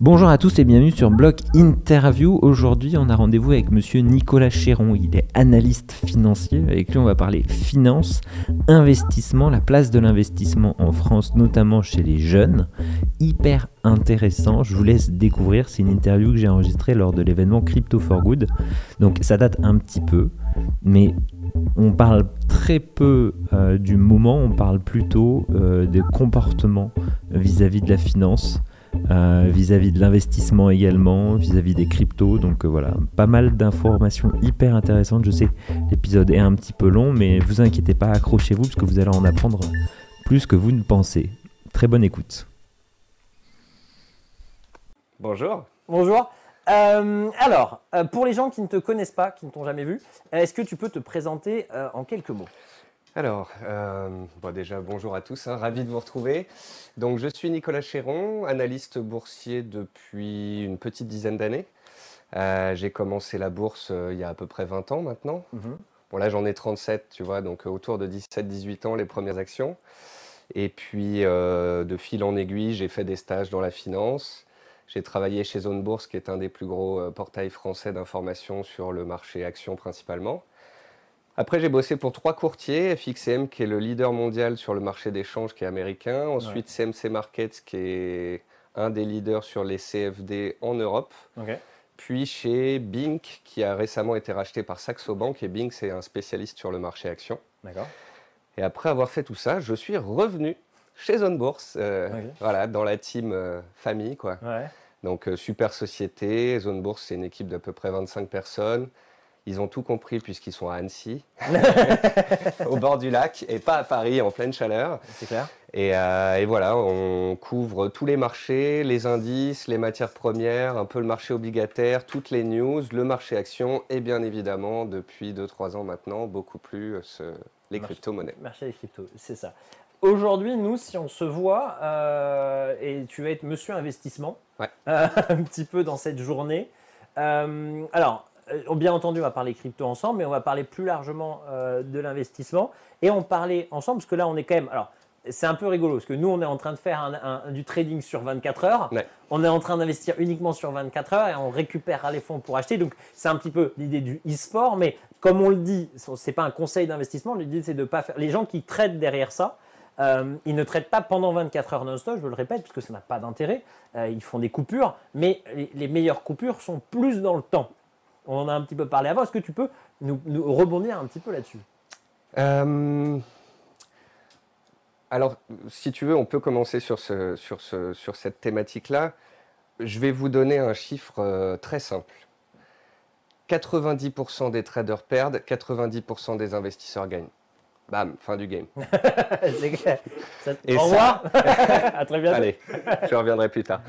Bonjour à tous et bienvenue sur Block Interview. Aujourd'hui, on a rendez-vous avec monsieur Nicolas Chéron. Il est analyste financier. Avec lui, on va parler finance, investissement, la place de l'investissement en France, notamment chez les jeunes. Hyper intéressant. Je vous laisse découvrir. C'est une interview que j'ai enregistrée lors de l'événement Crypto for Good. Donc, ça date un petit peu, mais on parle très peu euh, du moment, on parle plutôt euh, des comportements vis-à-vis de la finance, euh, vis-à-vis de l'investissement également, vis-à-vis des cryptos. Donc voilà, pas mal d'informations hyper intéressantes. Je sais, l'épisode est un petit peu long, mais vous inquiétez pas, accrochez-vous parce que vous allez en apprendre plus que vous ne pensez. Très bonne écoute. Bonjour. Bonjour. Euh, alors, euh, pour les gens qui ne te connaissent pas, qui ne t'ont jamais vu, est-ce que tu peux te présenter euh, en quelques mots? Alors, bon, déjà bonjour à tous, hein, ravi de vous retrouver. Donc, je suis Nicolas Chéron, analyste boursier depuis une petite dizaine d'années. J'ai commencé la bourse il y a à peu près 20 ans maintenant. Mhm. Bon, là, j'en ai 37, tu vois, donc autour de 17-18 ans, les premières actions. Et puis, de fil en aiguille, j'ai fait des stages dans la finance. J'ai travaillé chez Zone Bourse, qui est un des plus gros euh, portails français d'information sur le marché actions principalement. Après, j'ai bossé pour trois courtiers, FXM, qui est le leader mondial sur le marché d'échange, qui est américain. Ensuite, CMC Markets, qui est un des leaders sur les CFD en Europe. Puis chez Bink, qui a récemment été racheté par Saxo Bank. Et Bink, c'est un spécialiste sur le marché actions. Et après avoir fait tout ça, je suis revenu chez Zone Bourse, euh, voilà, dans la team euh, famille. Quoi. Donc, euh, super société. Zone Bourse, c'est une équipe d'à peu près 25 personnes. Ils ont tout compris puisqu'ils sont à Annecy, au bord du lac, et pas à Paris en pleine chaleur. C'est clair. Et, et, voilà, on couvre tous les marchés, les indices, les matières premières, un peu le marché obligataire, toutes les news, le marché action, et bien évidemment, depuis 2-3 ans maintenant, beaucoup plus les crypto-monnaies. Marché des cryptos, c'est ça. Aujourd'hui, nous, si on se voit, euh, et tu vas être monsieur investissement, euh, un petit peu dans cette journée. Euh, alors, bien entendu, on va parler crypto ensemble, mais on va parler plus largement de l'investissement. Et on parlait ensemble, parce que là, on est quand même. Alors, c'est un peu rigolo, parce que nous, on est en train de faire du trading sur 24 heures. On est en train d'investir uniquement sur 24 heures et on récupère les fonds pour acheter. Donc, c'est un petit peu l'idée du e-sport. Mais comme on le dit, ce n'est pas un conseil d'investissement. L'idée, c'est de ne pas faire. Les gens qui traitent derrière ça, euh, ils ne traitent pas pendant 24 heures non-stop, je le répète, puisque ça n'a pas d'intérêt. Euh, ils font des coupures, mais les, meilleures coupures sont plus dans le temps. On en a un petit peu parlé avant. Est-ce que tu peux nous, rebondir un petit peu là-dessus? Euh, Alors, si tu veux, on peut commencer sur, ce, sur, ce, sur cette thématique-là. Je vais vous donner un chiffre très simple. 90% des traders perdent, 90% des investisseurs gagnent. Bam, fin du game. Au revoir. à très bientôt. Allez, je reviendrai plus tard.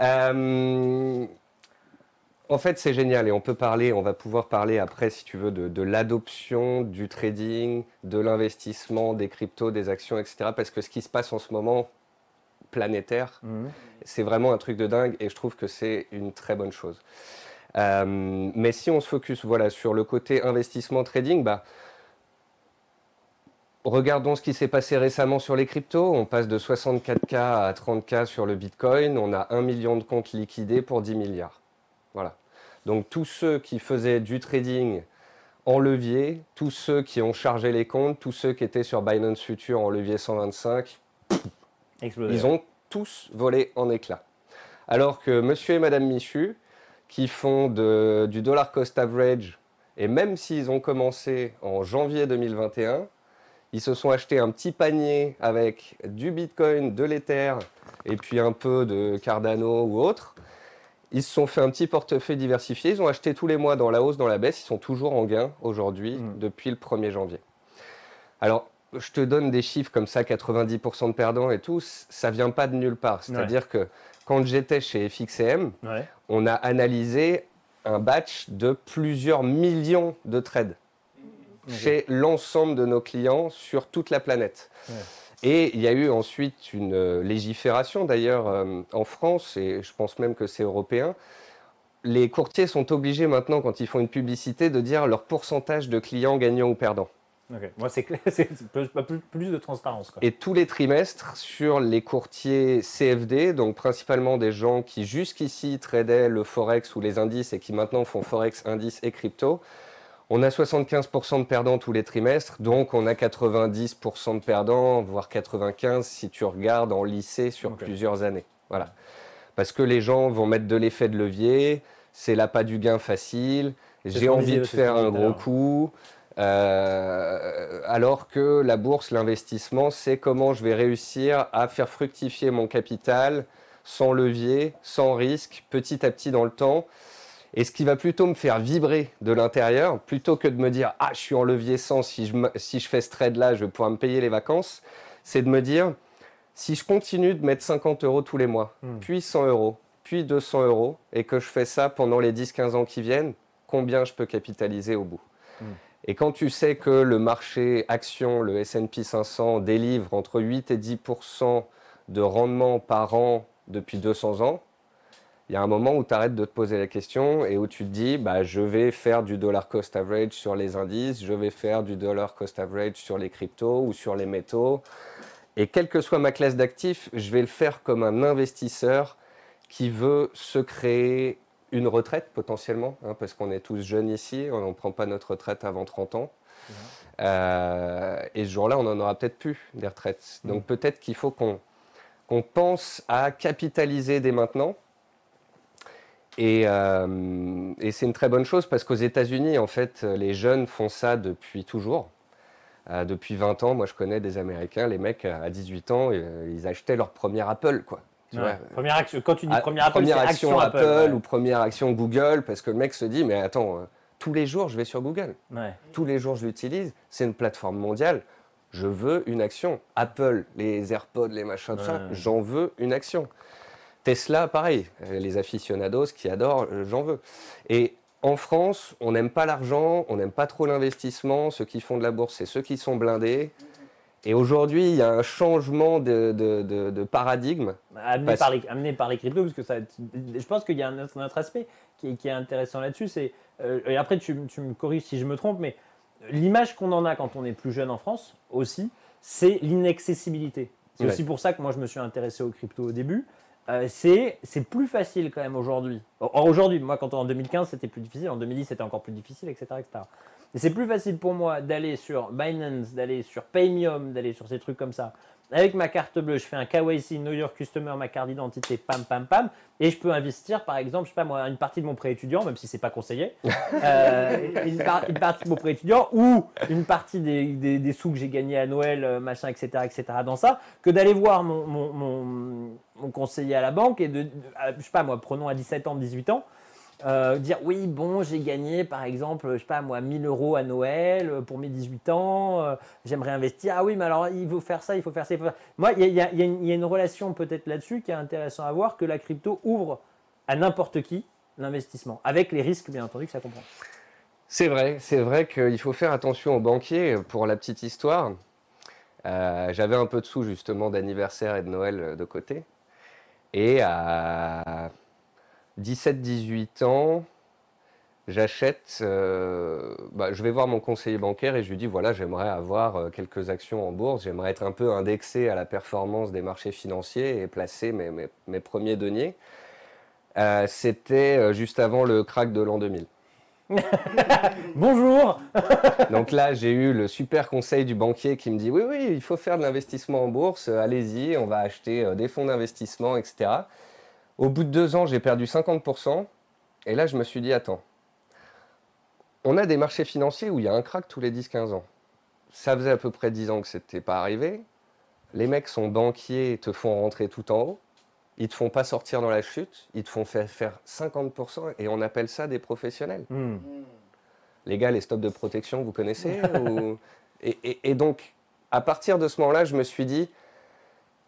Euh, en fait, c'est génial et on peut parler, on va pouvoir parler après, si tu veux, de, l'adoption du trading, de l'investissement, des cryptos, des actions, etc. Parce que ce qui se passe en ce moment, planétaire, mhm. c'est vraiment un truc de dingue et je trouve que c'est une très bonne chose. Euh, mais si on se focus voilà, sur le côté investissement trading, bah, Regardons ce qui s'est passé récemment sur les cryptos. On passe de 64K à 30K sur le Bitcoin. On a 1 million de comptes liquidés pour 10 milliards. Voilà. Donc tous ceux qui faisaient du trading en levier, tous ceux qui ont chargé les comptes, tous ceux qui étaient sur Binance Future en levier 125, ils ont tous volé en éclats. Alors que monsieur et madame Michu, qui font du dollar cost average, et même s'ils ont commencé en janvier 2021, ils se sont achetés un petit panier avec du Bitcoin, de l'Ether et puis un peu de Cardano ou autre. Ils se sont fait un petit portefeuille diversifié. Ils ont acheté tous les mois dans la hausse, dans la baisse. Ils sont toujours en gain aujourd'hui mm. depuis le 1er janvier. Alors, je te donne des chiffres comme ça, 90% de perdants et tout, ça vient pas de nulle part. C'est-à-dire que quand j'étais chez FXM, on a analysé un batch de plusieurs millions de trades chez l'ensemble de nos clients sur toute la planète. Et il y a eu ensuite une euh, légifération d'ailleurs euh, en France, et je pense même que c'est européen. Les courtiers sont obligés maintenant, quand ils font une publicité, de dire leur pourcentage de clients gagnants ou perdants. Moi, c'est plus, de transparence. Et tous les trimestres, sur les courtiers CFD, donc principalement des gens qui jusqu'ici tradaient le Forex ou les indices et qui maintenant font Forex, indices et crypto, on a 75% de perdants tous les trimestres, donc on a 90% de perdants, voire 95% si tu regardes en lycée sur plusieurs années. Voilà. Parce que les gens vont mettre de l'effet de levier, c'est l'appât du gain facile, j'ai envie de faire un gros coup. Euh, alors que la bourse, l'investissement, c'est comment je vais réussir à faire fructifier mon capital sans levier, sans risque, petit à petit dans le temps. Et ce qui va plutôt me faire vibrer de l'intérieur, plutôt que de me dire Ah, je suis en levier 100, si je, si je fais ce trade-là, je vais pouvoir me payer les vacances, c'est de me dire Si je continue de mettre 50 euros tous les mois, hmm. puis 100 euros, puis 200 euros, et que je fais ça pendant les 10-15 ans qui viennent, combien je peux capitaliser au bout? Hmm. Et quand tu sais que le marché action, le SP 500, délivre entre 8 et 10% de rendement par an depuis 200 ans, il y a un moment où tu arrêtes de te poser la question et où tu te dis bah, je vais faire du dollar cost average sur les indices, je vais faire du dollar cost average sur les cryptos ou sur les métaux. Et quelle que soit ma classe d'actifs, je vais le faire comme un investisseur qui veut se créer une retraite potentiellement, hein, parce qu'on est tous jeunes ici, on ne prend pas notre retraite avant 30 ans. Mmh. Euh, et ce jour-là, on n'en aura peut-être plus des retraites. Donc mmh. peut-être qu'il faut qu'on pense à capitaliser dès maintenant. Euh, et, c'est une très bonne chose parce qu'aux États-Unis, en fait, les jeunes font ça depuis toujours. Euh, depuis 20 ans, moi je connais des Américains, les mecs à 18 ans, ils achetaient leur premier Apple, quoi. Première action, quand tu dis ah, première, première action, Apple, ou première action Google, parce que le mec se dit, mais attends, euh, tous les jours je vais sur Google, tous les jours je l'utilise, c'est une plateforme mondiale, je veux une action. Apple, les AirPods, les machins, tout ça, j'en veux une action. Tesla, pareil, euh, les aficionados qui adorent, euh, j'en veux. Et en France, on n'aime pas l'argent, on n'aime pas trop l'investissement. Ceux qui font de la bourse, c'est ceux qui sont blindés. Et aujourd'hui, il y a un changement de, paradigme. Amené, par les, amené, par les, cryptos, parce que ça, je pense qu'il y a un autre, aspect qui, est intéressant là-dessus. C'est, euh, et après, tu, me corriges si je me trompe, mais l'image qu'on en a quand on est plus jeune en France aussi, c'est l'inaccessibilité. C'est aussi pour ça que moi, je me suis intéressé aux cryptos au début. Euh, c'est, plus facile quand même aujourd'hui. Aujourd'hui, moi, quand en 2015, c'était plus difficile. En 2010, c'était encore plus difficile, etc. etc. Et c'est plus facile pour moi d'aller sur Binance, d'aller sur Paymium, d'aller sur ces trucs comme ça. Avec ma carte bleue, je fais un KYC, Know Your Customer, ma carte d'identité, pam, pam, pam. Et je peux investir, par exemple, je sais pas moi, une partie de mon prêt étudiant, même si c'est pas conseillé, euh, une, partie de mon prêt étudiant ou une partie des, des, sous que j'ai gagnés à Noël, euh, machin, etc., etc., dans ça, que d'aller voir mon, mon, mon, mon, conseiller à la banque et de, de, je sais pas moi, prenons à 17 ans, 18 ans, euh, dire oui, bon, j'ai gagné par exemple, je sais pas moi, 1000 euros à Noël euh, pour mes 18 ans, euh, j'aimerais investir. Ah oui, mais alors il faut faire ça, il faut faire ça. Moi, il y, a, une relation peut-être là-dessus qui est intéressant à voir que la crypto ouvre à n'importe qui l'investissement, avec les risques bien entendu que ça comprend. C'est vrai, c'est vrai qu'il faut faire attention aux banquiers. Pour la petite histoire, j'avais un peu de sous justement d'anniversaire et de Noël de côté. Et à 17-18 ans, j'achète, euh, bah, je vais voir mon conseiller bancaire et je lui dis voilà, j'aimerais avoir euh, quelques actions en bourse, j'aimerais être un peu indexé à la performance des marchés financiers et placer mes, mes, premiers deniers. Euh, c'était juste avant le crack de l'an 2000. Bonjour Donc là, j'ai eu le super conseil du banquier qui me dit oui, oui, il faut faire de l'investissement en bourse, allez-y, on va acheter des fonds d'investissement, etc. Au bout de deux ans, j'ai perdu 50%. Et là, je me suis dit, attends, on a des marchés financiers où il y a un crack tous les 10-15 ans. Ça faisait à peu près 10 ans que ce n'était pas arrivé. Les mecs sont banquiers, te font rentrer tout en haut. Ils te font pas sortir dans la chute. Ils te font faire, 50% et on appelle ça des professionnels. Hmm. Les gars, les stops de protection, vous connaissez et donc, à partir de ce moment-là, je me suis dit,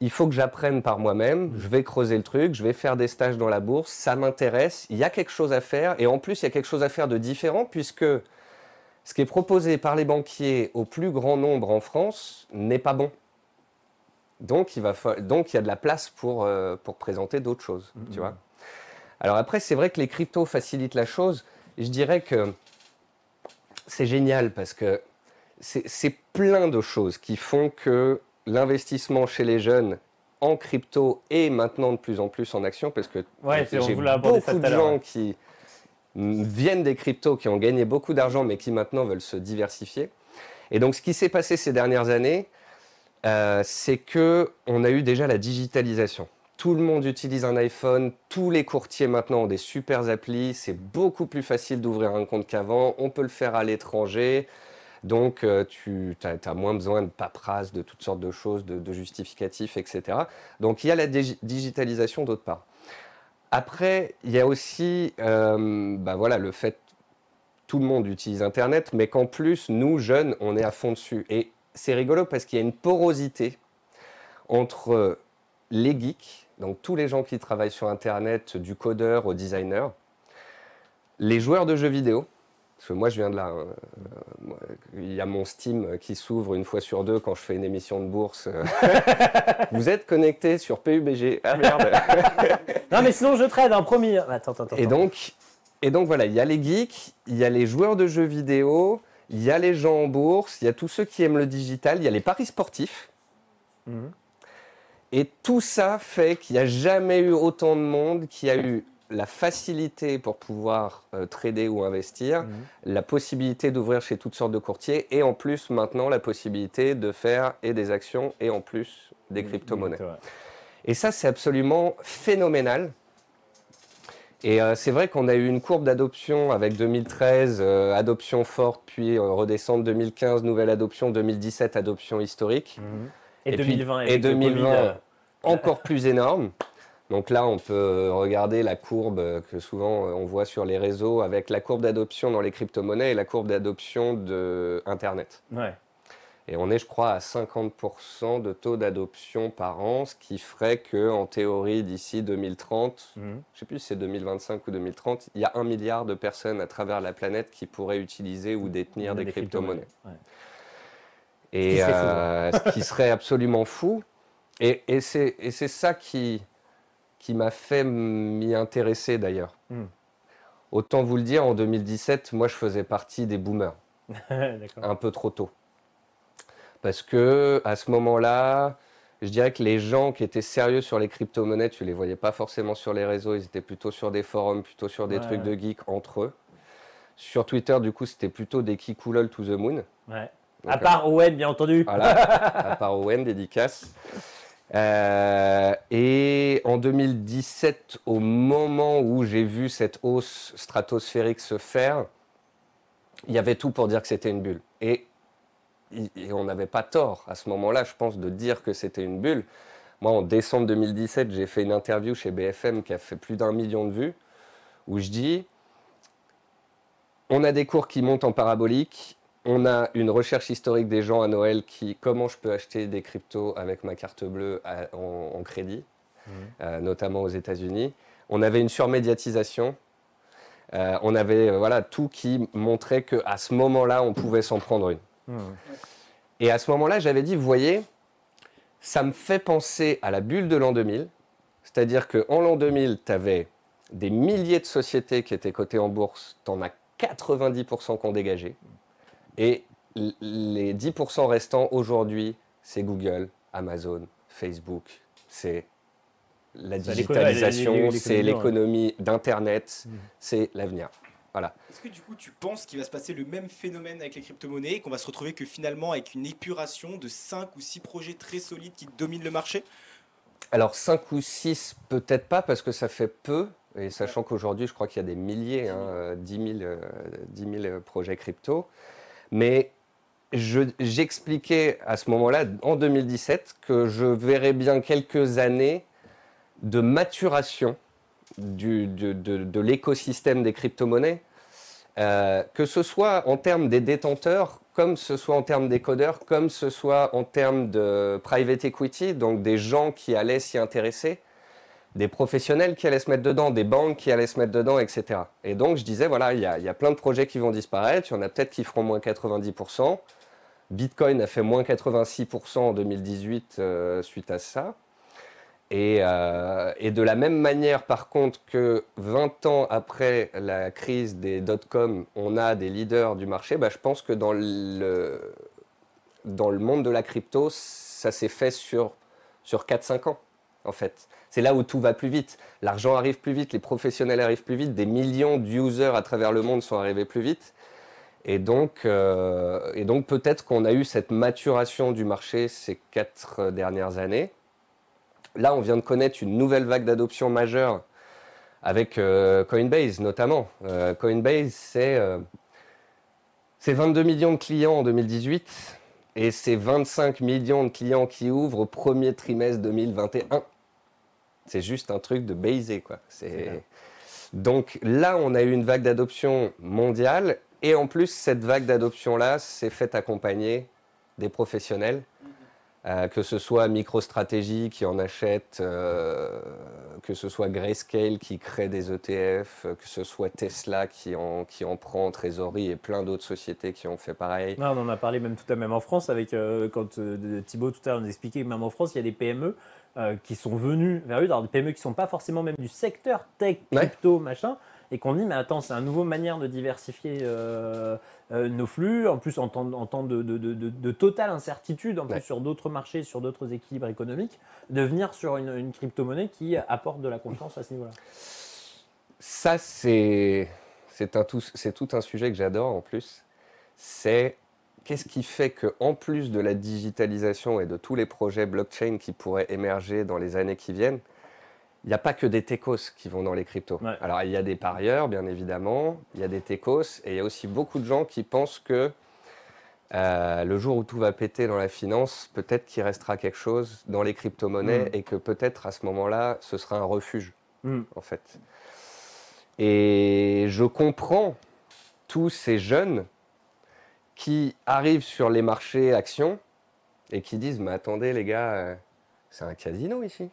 il faut que j'apprenne par moi-même, je vais creuser le truc, je vais faire des stages dans la bourse, ça m'intéresse, il y a quelque chose à faire, et en plus il y a quelque chose à faire de différent, puisque ce qui est proposé par les banquiers au plus grand nombre en France n'est pas bon. Donc il, va donc il y a de la place pour, euh, pour présenter d'autres choses, tu mm-hmm. vois. Alors après, c'est vrai que les cryptos facilitent la chose. Je dirais que c'est génial parce que c'est plein de choses qui font que l'investissement chez les jeunes en crypto et maintenant de plus en plus en action, parce que j'ai beaucoup de gens qui viennent des cryptos, qui ont gagné beaucoup d'argent, mais qui maintenant veulent se diversifier. Et donc, ce qui s'est passé ces dernières années, euh, c'est que on a eu déjà la digitalisation. Tout le monde utilise un iPhone, tous les courtiers maintenant ont des super applis, c'est beaucoup plus facile d'ouvrir un compte qu'avant, on peut le faire à l'étranger, donc euh, tu as, moins besoin de paperasse, de toutes sortes de choses, de, justificatifs, etc. Donc il y a la digitalisation d'autre part. Après, il y a aussi euh, bah voilà, le fait tout le monde utilise Internet, mais qu'en plus, nous, jeunes, on est à fond dessus. Et c'est rigolo parce qu'il y a une porosité entre les geeks, donc tous les gens qui travaillent sur Internet, du codeur au designer, les joueurs de jeux vidéo, parce que moi je viens de là, hein. euh, il y a mon Steam qui s'ouvre une fois sur deux quand je fais une émission de bourse. Vous êtes connecté sur PUBG. Ah merde Non mais sinon je trade, un premier. Attends, attends, attends. Et donc, et donc voilà, il y a les geeks, il y a les joueurs de jeux vidéo, il y a les gens en bourse, il y a tous ceux qui aiment le digital, il y a les paris sportifs. Mhm. Et tout ça fait qu'il n'y a jamais eu autant de monde qui a eu la facilité pour pouvoir euh, trader ou investir, mhm. la possibilité d'ouvrir chez toutes sortes de courtiers et en plus maintenant la possibilité de faire et des actions et en plus des mhm. crypto-monnaies. Et ça c'est absolument phénoménal. Et euh, c'est vrai qu'on a eu une courbe d'adoption avec 2013, euh, adoption forte, puis redescendre 2015, nouvelle adoption, 2017, adoption historique. Mhm. Et, 2020, et 2020 encore plus énorme. Donc là, on peut regarder la courbe que souvent on voit sur les réseaux avec la courbe d'adoption dans les crypto-monnaies et la courbe d'adoption de Internet. Ouais. Et on est, je crois, à 50% de taux d'adoption par an, ce qui ferait que, en théorie, d'ici 2030, mhm. je ne sais plus si c'est 2025 ou 2030, il y a un milliard de personnes à travers la planète qui pourraient utiliser ou détenir des, crypto-monnaies. Et euh, ce qui serait absolument fou. Et, et c'est ça qui, qui m'a fait m'y intéresser d'ailleurs. Hmm. Autant vous le dire, en 2017, moi je faisais partie des boomers. un peu trop tôt. Parce que à ce moment-là, je dirais que les gens qui étaient sérieux sur les crypto-monnaies, tu les voyais pas forcément sur les réseaux, ils étaient plutôt sur des forums, plutôt sur des trucs de geeks entre eux. Sur Twitter, du coup, c'était plutôt des kikoulol to the moon. Ouais. à part Owen, bien entendu. Voilà, à part Owen, dédicace. Euh, et en 2017, au moment où j'ai vu cette hausse stratosphérique se faire, il y avait tout pour dire que c'était une bulle. Et, on n'avait pas tort à ce moment-là, je pense, de dire que c'était une bulle. Moi, en décembre 2017, j'ai fait une interview chez BFM qui a fait plus d'un million de vues, où je dis, on a des cours qui montent en parabolique, on a une recherche historique des gens à Noël qui, comment je peux acheter des cryptos avec ma carte bleue en, crédit, mmh. euh, notamment aux États-Unis. On avait une surmédiatisation. Euh, on avait euh, voilà tout qui montrait que à ce moment-là, on pouvait s'en prendre une. Mmh. Et à ce moment-là, j'avais dit, vous voyez, ça me fait penser à la bulle de l'an 2000. C'est-à-dire qu'en l'an 2000, tu avais des milliers de sociétés qui étaient cotées en bourse, tu en as 90% qui ont dégagé. Et les 10% restants aujourd'hui, c'est Google, Amazon, Facebook, c'est la digitalisation, c'est l'économie d'Internet, mmh. c'est l'avenir. Voilà. Est-ce que du coup tu penses qu'il va se passer le même phénomène avec les crypto-monnaies et qu'on va se retrouver que finalement avec une épuration de 5 ou 6 projets très solides qui dominent le marché? Alors 5 ou 6 peut-être pas parce que ça fait peu et sachant qu'aujourd'hui je crois qu'il y a des milliers, hein, 10, 000, 10 000 projets crypto. Mais j'expliquais à ce moment-là, en 2017, que je verrais bien quelques années de maturation de, l'écosystème des crypto-monnaies, euh, que ce soit en termes des détenteurs, comme ce soit en termes des codeurs, comme ce soit en termes de private equity, donc des gens qui allaient s'y intéresser, des professionnels qui allaient se mettre dedans, des banques qui allaient se mettre dedans, etc. Et donc je disais, voilà, il y a, plein de projets qui vont disparaître, il y en a peut-être qui feront moins 90%. Bitcoin a fait moins 86% en 2018 euh, suite à ça. Euh, et, de la même manière, par contre, que 20 ans après la crise des dot-com, on a des leaders du marché, bah, je pense que dans le monde de la crypto, ça s'est fait sur, sur 4-5 ans, en fait. C'est là où tout va plus vite. L'argent arrive plus vite, les professionnels arrivent plus vite, des millions d'users à travers le monde sont arrivés plus vite. Et donc, euh, peut-être qu'on a eu cette maturation du marché ces quatre dernières années. Là, on vient de connaître une nouvelle vague d'adoption majeure avec euh, Coinbase notamment. Euh, Coinbase, c'est 22 millions de clients en 2018 et c'est 25 millions de clients qui ouvrent au premier trimestre 2021. C'est juste un truc de baiser, quoi. Donc là, on a eu une vague d'adoption mondiale et en plus, cette vague d'adoption-là s'est faite accompagner des professionnels, euh, que ce soit MicroStratégie qui en achète, euh, que ce soit Grayscale qui crée des ETF, que ce soit Tesla qui en, qui en prend, Trésorerie et plein d'autres sociétés qui ont fait pareil. on en a parlé même tout à même en France, avec euh, quand Thibaut tout à l'heure nous expliquait que même en France, il y a des PME qui sont venus vers eux, des PME qui ne sont pas forcément même du secteur tech, crypto, machin, et qu'on dit mais attends c'est une nouvelle manière de diversifier euh, euh, nos flux en plus en temps, en temps de, de, de, totale incertitude en plus sur d'autres marchés sur d'autres équilibres économiques de venir sur une, une crypto-monnaie qui apporte de la confiance à ce niveau-là. Ça c'est tout c'est tout un sujet que j'adore en plus. C'est qu'est-ce qui fait que en plus de la digitalisation et de tous les projets blockchain qui pourraient émerger dans les années qui viennent il n'y a pas que des techos qui vont dans les cryptos. Alors, il y a des parieurs, bien évidemment, il y a des techos, et il y a aussi beaucoup de gens qui pensent que euh, le jour où tout va péter dans la finance, peut-être qu'il restera quelque chose dans les crypto-monnaies mm. et que peut-être à ce moment-là, ce sera un refuge, mm. en fait. Et je comprends tous ces jeunes qui arrivent sur les marchés actions et qui disent Mais attendez, les gars, euh, c'est un casino ici.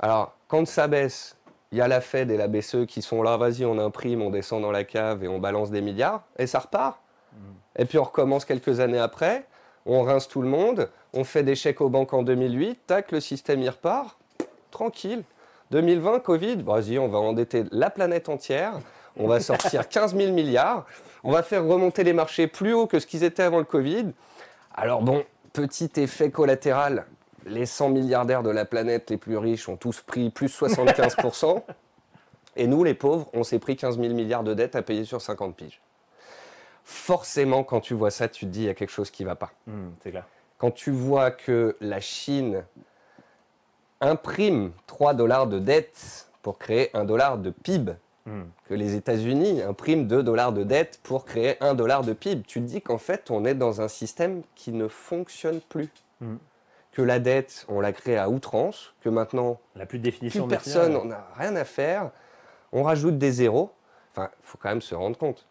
Alors, quand ça baisse, il y a la Fed et la BCE qui sont là, vas-y, on imprime, on descend dans la cave et on balance des milliards, et ça repart. Mm. Et puis on recommence quelques années après, on rince tout le monde, on fait des chèques aux banques en 2008, tac, le système y repart, tranquille. 2020, Covid, vas-y, on va endetter la planète entière, on va sortir 15 000 milliards, on va faire remonter les marchés plus haut que ce qu'ils étaient avant le Covid. Alors bon, petit effet collatéral, les 100 milliardaires de la planète les plus riches ont tous pris plus 75%. et nous, les pauvres, on s'est pris 15 000 milliards de dettes à payer sur 50 piges. Forcément, quand tu vois ça, tu te dis il y a quelque chose qui ne va pas. Hmm, c'est clair. Quand tu vois que la Chine imprime 3 dollars de dettes pour créer 1 dollar de PIB, hmm. que les États-Unis impriment 2 dollars de dettes pour créer 1 dollar de PIB, tu te dis qu'en fait, on est dans un système qui ne fonctionne plus. Hmm que la dette, on l'a créée à outrance, que maintenant, la plus, de définition personne, on n'a rien à faire, on rajoute des zéros. Enfin, il faut quand même se rendre compte.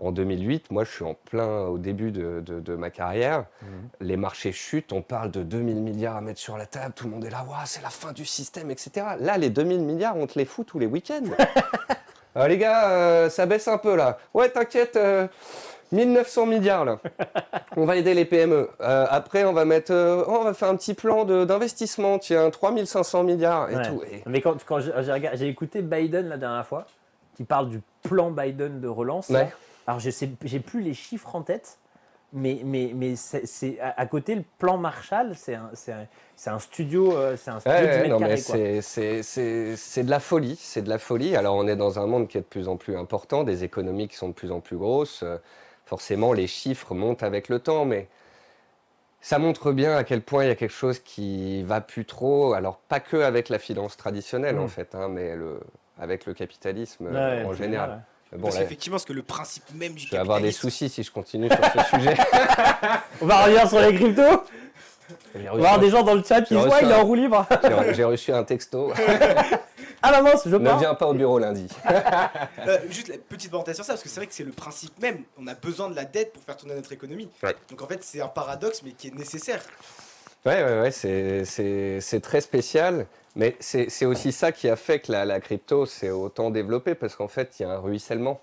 En 2008, moi je suis en plein au début de, ma carrière, mhm. les marchés chutent, on parle de 2000 milliards à mettre sur la table, tout le monde est là, c'est la fin du système, etc. Là, les 2000 milliards, on te les fout tous les week-ends. Alors, les gars, euh, ça baisse un peu là. Ouais, t'inquiète, euh, 1900 milliards là. on va aider les PME. Euh, après, on va mettre, euh, oh, on va faire un petit plan d'investissement, tiens, 3500 milliards et tout. Mais quand, quand j'ai écouté Biden la dernière fois, qui parle du plan Biden de relance, alors je sais, j'ai plus les chiffres en tête, mais, mais, mais c'est à, côté le plan Marshall, c'est un, un, studio, c'est un studio ouais, C'est de la folie, c'est de la folie. Alors on est dans un monde qui est de plus en plus important, des économies qui sont de plus en plus grosses forcément les chiffres montent avec le temps, mais ça montre bien à quel point il y a quelque chose qui va plus trop. Alors pas que avec la finance traditionnelle en mm. fait, hein, mais le, avec le capitalisme euh, en général. Bon, parce qu'effectivement, parce que le principe même du Je vais avoir des soucis si je continue sur ce sujet. On va revenir sur les cryptos. On va avoir des gens dans le chat qui disent Ouais, il est en roue libre. J'ai reçu un texto. Ah maman, je Ne viens pas au bureau lundi. Euh, juste la petite parenthèse sur ça, parce que c'est vrai que c'est le principe même. On a besoin de la dette pour faire tourner notre économie. Donc en fait, c'est un paradoxe, mais qui est nécessaire. Ouais, ouais, ouais, c'est très spécial. Mais c'est aussi ça qui a fait que la, crypto s'est autant développée, parce qu'en fait, il y a un ruissellement.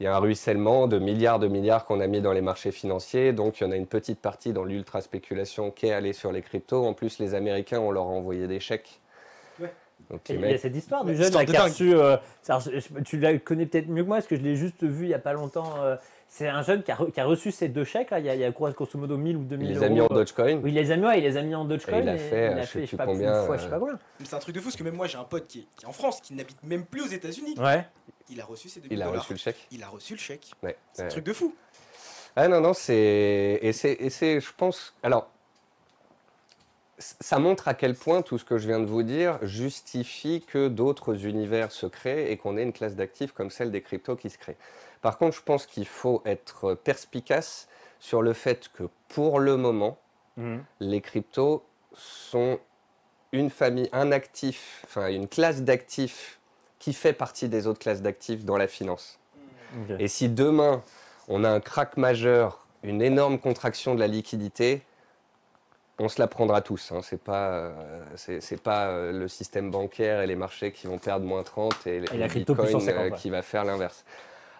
Il y a un ruissellement de milliards de milliards qu'on a mis dans les marchés financiers. Donc, il y en a une petite partie dans l'ultra spéculation qui est allée sur les cryptos. En plus, les Américains, on leur a envoyé des chèques Donc, Et il y a cette histoire du jeune là, qui a reçu. euh, tu la connais peut-être mieux que moi, parce que je l'ai juste vu il n'y a pas longtemps. euh, c'est un jeune qui a, re- qui a reçu ces deux chèques. Là, il y a, il y a quoi, grosso modo 1000 ou 2000 il les a mis en Dogecoin. Oui, il les a mis, ouais, il les a mis en Dogecoin. Et il a fait, il euh, a je sais fait, je plus sais pas, combien, une fois, je sais euh, pas combien. Mais c'est un truc de fou parce que même moi j'ai un pote qui est, qui est en France, qui n'habite même plus aux États-Unis. Ouais. Il a reçu ses 2000 Il a dollars. reçu le chèque. Il a reçu le chèque. Ouais. C'est un truc de fou. Ah non, non, c'est. Et c'est, et c'est, je pense. Alors, ça montre à quel point tout ce que je viens de vous dire justifie que d'autres univers se créent et qu'on ait une classe d'actifs comme celle des cryptos qui se crée. Par contre, je pense qu'il faut être perspicace sur le fait que pour le moment, Mhm. les cryptos sont une famille, un actif, enfin une classe d'actifs qui fait partie des autres classes d'actifs dans la finance. Ok. Et si demain, on a un crack majeur, une énorme contraction de la liquidité, on se la prendra tous. Hein. C'est pas, euh, c'est, pas euh, le système bancaire et les marchés qui vont perdre moins 30 et, la le crypto plus Bitcoin 150, euh, ouais. qui va faire l'inverse.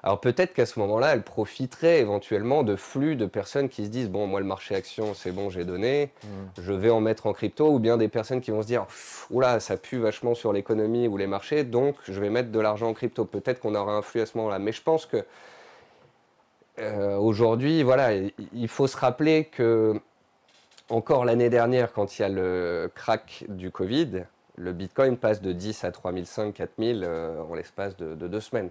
Alors peut-être qu'à ce moment-là, elle profiterait éventuellement de flux de personnes qui se disent bon, moi le marché action, c'est bon, j'ai donné, Mhm. je vais en mettre en crypto, ou bien des personnes qui vont se dire oula, ça pue vachement sur l'économie ou les marchés, donc je vais mettre de l'argent en crypto. Peut-être qu'on aura un flux à ce moment-là, mais je pense que euh, aujourd'hui, voilà, il- il faut se rappeler que encore l'année dernière, quand il y a le crack du Covid, le Bitcoin passe de 10 à 3005, 4000 euh, en l'espace de, de deux semaines.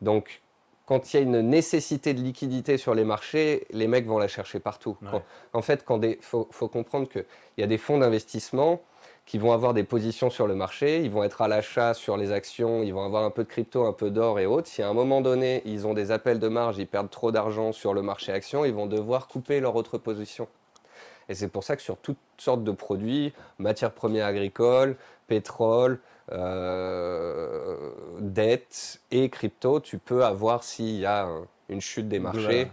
Donc, quand il y a une nécessité de liquidité sur les marchés, les mecs vont la chercher partout. Ouais. Quand- en fait, il faut, faut comprendre qu'il y a des fonds d'investissement qui vont avoir des positions sur le marché, ils vont être à l'achat sur les actions, ils vont avoir un peu de crypto, un peu d'or et autres. Si à un moment donné, ils ont des appels de marge, ils perdent trop d'argent sur le marché action, ils vont devoir couper leur autre position. Et c'est pour ça que sur toutes sortes de produits, matières premières agricoles, pétrole, euh, dette et crypto, tu peux avoir s'il y a un- une chute des marchés,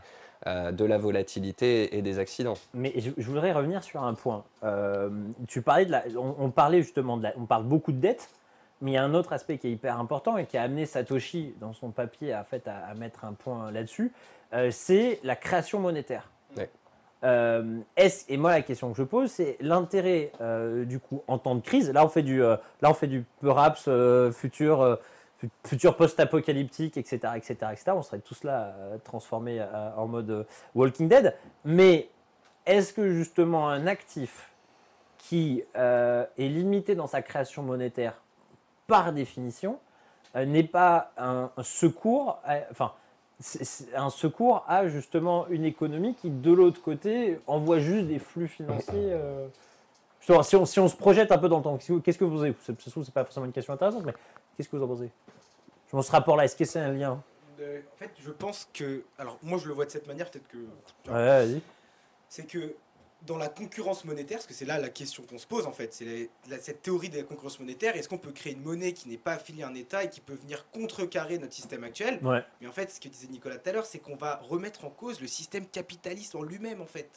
euh, de la volatilité et des accidents. Mais je, je voudrais revenir sur un point. Euh, tu parlais de la, on, on parlait justement de la, on parle beaucoup de dettes, mais il y a un autre aspect qui est hyper important et qui a amené Satoshi dans son papier à, à, à mettre un point là-dessus, euh, c'est la création monétaire. Ouais. Euh, est-ce- et moi la question que je pose, c'est l'intérêt euh, du coup en temps de crise. Là on fait du, euh, là on fait du perhaps euh, futur. fu- futur post-apocalyptique, etc., etc., etc. On serait tous là transformés en mode Walking Dead. Mais est-ce que justement un actif qui est limité dans sa création monétaire par définition n'est pas un, secours, enfin un secours à justement une économie qui de l'autre côté envoie juste des flux financiers. euh, si, on, si on se projette un peu dans le temps, qu'est-ce que- vous pensez C'est se trouve, c'est pas forcément une question intéressante, mais qu'est-ce que vous en pensez? Dans ce rapport-là, est-ce que c'est un lien? En fait, je pense que. Alors, moi, je le vois de cette manière, peut-être que. Ouais, vas-y. C'est que dans la concurrence monétaire, parce que c'est là la question qu'on se pose, en fait, c'est cette théorie de la concurrence monétaire est-ce qu'on peut créer une monnaie qui n'est pas affiliée à un État et qui peut venir contrecarrer notre système actuel? Ouais. Mais en fait, ce que disait Nicolas tout à l'heure, c'est qu'on va remettre en cause le système capitaliste en lui-même, en fait.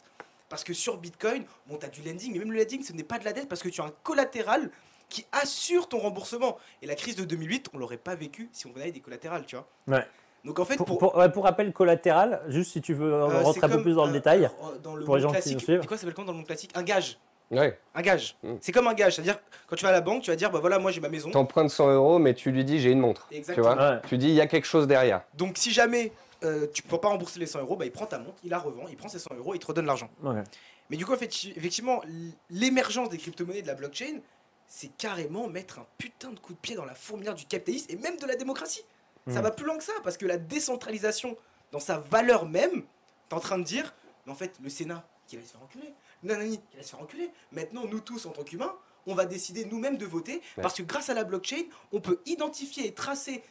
Parce que sur Bitcoin, bon, tu as du lending, mais même le lending, ce n'est pas de la dette parce que tu as un collatéral qui assure ton remboursement. Et la crise de 2008, on l'aurait pas vécu si on venait avec des collatérales, tu vois. Ouais. Donc en fait, Pour, pour, pour- ouais, pour rappel collatéral, juste si tu veux euh, rentrer un peu plus dans le euh, détail. euh, dans le pour les monde gens qui classique, nous suivent. quoi ça s'appelle comment dans le monde classique? Un gage. Ouais. Un gage. Mm. C'est comme un gage, c'est-à-dire quand tu vas à la banque, tu vas dire bah voilà, moi j'ai ma maison. T'empruntes 100 euros, mais tu lui dis j'ai une montre. Exactement. Tu vois? Ouais. Tu dis il y a quelque chose derrière. Donc si jamais euh, tu peux pas rembourser les 100 euros, bah il prend ta montre, il la revend, il prend ses 100 euros, il te redonne l'argent. Ouais. Mais du coup, en fait, effectivement, l'émergence des crypto-monnaies et de la blockchain, c'est carrément mettre un putain de coup de pied dans la fourmilière du capitalisme et même de la démocratie. Ça Mm. va plus loin que ça, parce que la décentralisation, dans sa valeur même, t'es en train de dire, mais en fait, le Sénat, qui allait se faire enculer, Nanani, qui allait se faire enculer, maintenant, nous tous, en tant qu'humains, on va décider nous-mêmes de voter, Ouais. parce que grâce à la blockchain, on peut identifier et tracer,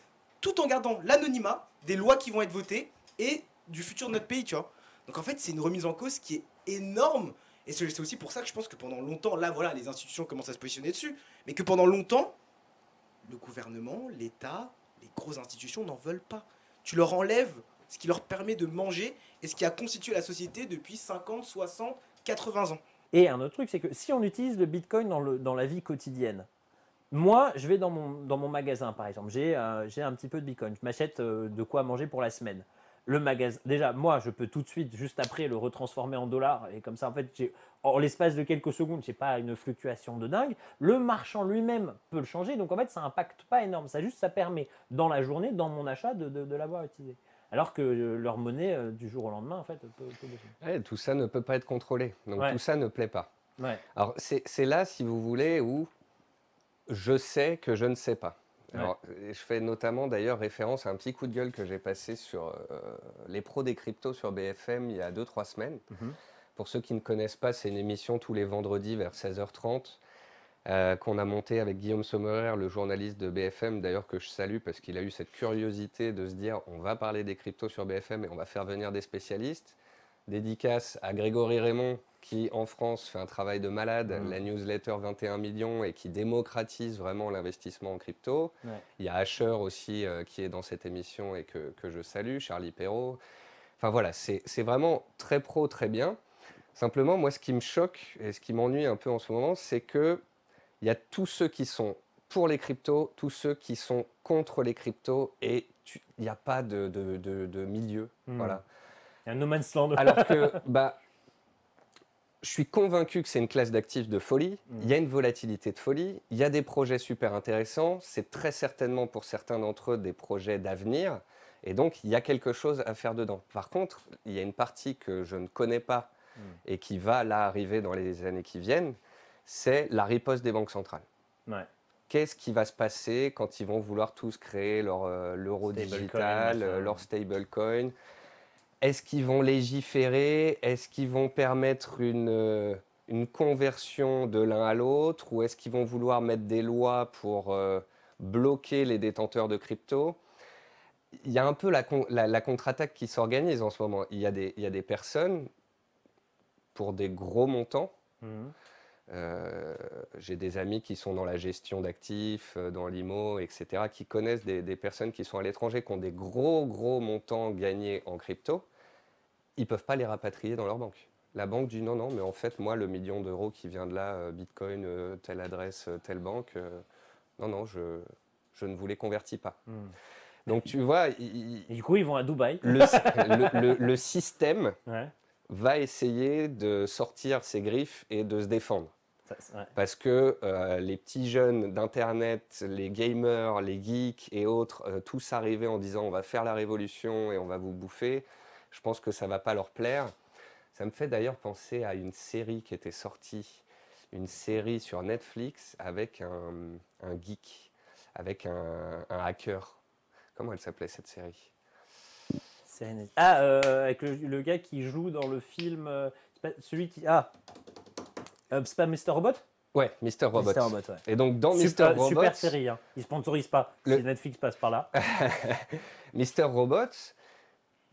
tout en gardant l'anonymat, des lois qui vont être votées et du futur de notre pays, tu vois. Donc en fait, c'est une remise en cause qui est énorme. Et c'est aussi pour ça que je pense que pendant longtemps, là, voilà, les institutions commencent à se positionner dessus, mais que pendant longtemps, le gouvernement, l'État, les grosses institutions n'en veulent pas. Tu leur enlèves ce qui leur permet de manger et ce qui a constitué la société depuis 50, 60, 80 ans. Et un autre truc, c'est que si on utilise le Bitcoin dans, la vie quotidienne, moi, je vais dans mon, magasin, par exemple, j'ai euh, j'ai un petit peu de Bitcoin, je m'achète euh, de quoi manger pour la semaine. Le magasin, déjà, moi, je peux tout de suite, juste après, le retransformer en dollars. Et comme ça, en fait, j'ai en l'espace de quelques secondes, c'est pas une fluctuation de dingue. Le marchand lui-même peut le changer, donc en fait, ça n'impacte pas énorme. Ça juste, ça permet dans la journée, dans mon achat, de, de, l'avoir utilisé. Alors que euh, leur monnaie, euh, du jour au lendemain, en fait, peut, peut tout ça ne peut pas être contrôlé. Donc tout ça ne plaît pas. Ouais. Alors c'est là, si vous voulez, où je sais que je ne sais pas. Alors, je fais notamment d'ailleurs référence à un petit coup de gueule que j'ai passé sur euh, les pros des cryptos sur BFM il y a 2-3 semaines. Mhm. Pour ceux qui ne connaissent pas, c'est une émission tous les vendredis vers 16h30 euh, qu'on a montée avec Guillaume Sommerer, le journaliste de BFM, d'ailleurs que je salue parce qu'il a eu cette curiosité de se dire on va parler des cryptos sur BFM et on va faire venir des spécialistes. Dédicace à Grégory Raymond qui en France fait un travail de malade, mmh. la newsletter 21 millions et qui démocratise vraiment l'investissement en crypto. Il y a Asher aussi euh, qui est dans cette émission et que, que je salue, Charlie Perrault. Enfin voilà, c'est vraiment très pro, très bien. Simplement, moi, ce qui me choque et ce qui m'ennuie un peu en ce moment, c'est que il y a tous ceux qui sont pour les cryptos, tous ceux qui sont contre les cryptos, et il n'y a pas de, de, de, milieu. Hmm. Voilà. Il y a un no man's land. Alors que, bah, je suis convaincu que c'est une classe d'actifs de folie. Hmm. Il y a une volatilité de folie. Il y a des projets super intéressants. C'est très certainement pour certains d'entre eux des projets d'avenir. Et donc, il y a quelque chose à faire dedans. Par contre, il y a une partie que je ne connais pas Hmm. et qui va là arriver dans les années qui viennent, c'est la riposte des banques centrales. Qu'est-ce qui va se passer quand ils vont vouloir tous créer leur euh, l'euro digital, euh, leur stablecoin? Est-ce qu'ils vont légiférer? Est-ce qu'ils vont permettre une, euh, une conversion de l'un à l'autre? Ou est-ce qu'ils vont vouloir mettre des lois pour bloquer les détenteurs de crypto? Il y a un peu la, la, contre-attaque qui s'organise en ce moment. Il y, a des, il y a des personnes pour des gros montants. Mhm. Euh, j'ai des amis qui sont dans la gestion d'actifs, euh, dans l'IMO, etc., qui connaissent des, personnes qui sont à l'étranger, qui ont des gros, gros montants gagnés en crypto. Ils ne peuvent pas les rapatrier dans leur banque. La banque dit non, non, mais en fait, moi, le million d'euros qui vient de là, euh, Bitcoin, telle adresse, telle banque, non, non, je, je, ne vous les convertis pas. Mhm. Donc tu vois. du coup, ils vont à Dubaï. Le, le, système va essayer de sortir ses griffes et de se défendre. Parce que euh, les petits jeunes d'Internet, les gamers, les geeks et autres, euh, tous arrivés en disant on va faire la révolution et on va vous bouffer, je pense que ça ne va pas leur plaire. Ça me fait d'ailleurs penser à une série qui était sortie, une série sur Netflix avec un, geek, avec un hacker. Comment elle s'appelait cette série? Ah, euh, avec le, gars qui joue dans le film. Euh, celui qui. Ah euh, C'est pas Mr. Robot? Ouais, Mr. Robot. Et donc dans super, Mr. Robot. Super série, hein. il sponsorise pas. Le... Netflix passe par là. Mr. Robot,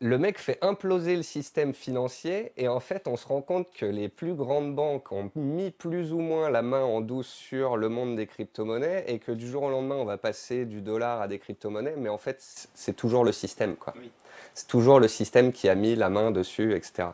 le mec fait imploser le système financier et en fait on se rend compte que les plus grandes banques ont mis plus ou moins la main en douce sur le monde des crypto-monnaies et que du jour au lendemain on va passer du dollar à des crypto-monnaies mais en fait c'est toujours le système quoi. Oui c'est toujours le système qui a mis la main dessus, etc.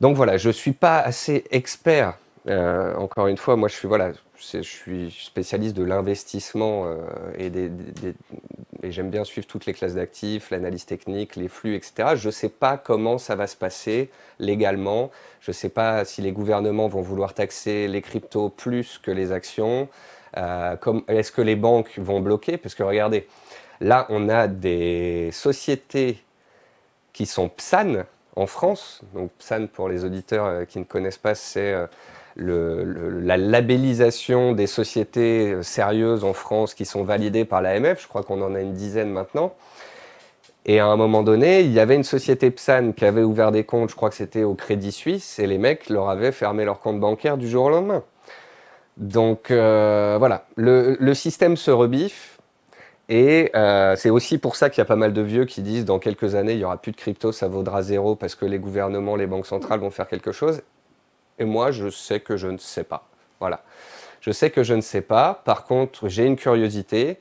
Donc voilà, je ne suis pas assez expert. Euh, encore une fois, moi je suis, voilà, je suis spécialiste de l'investissement euh, et, j'aime bien suivre toutes les classes d'actifs, l'analyse technique, les flux, etc. Je ne sais pas comment ça va se passer légalement. Je ne sais pas si les gouvernements vont vouloir taxer les cryptos plus que les actions. Euh, Est-ce que les banques vont bloquer? Parce que regardez, Là, on a des sociétés qui sont PSAN en France. Donc PSAN, pour les auditeurs qui ne connaissent pas, c'est euh, la labellisation des sociétés euh, sérieuses en France qui sont validées par l'AMF. Je crois qu'on en a une dizaine maintenant. Et à un moment donné, il y avait une société PSAN qui avait ouvert des comptes, je crois que c'était au Crédit Suisse, et les mecs leur avaient fermé leur compte bancaire du jour au lendemain. Donc voilà, le, système se rebiffe. Et euh, c'est aussi pour ça qu'il y a pas mal de vieux qui disent dans quelques années, il n'y aura plus de crypto, ça vaudra zéro parce que les gouvernements, les banques centrales vont faire quelque chose. Et moi, je sais que je ne sais pas. Voilà. Je sais que je ne sais pas. Par contre, j'ai une curiosité.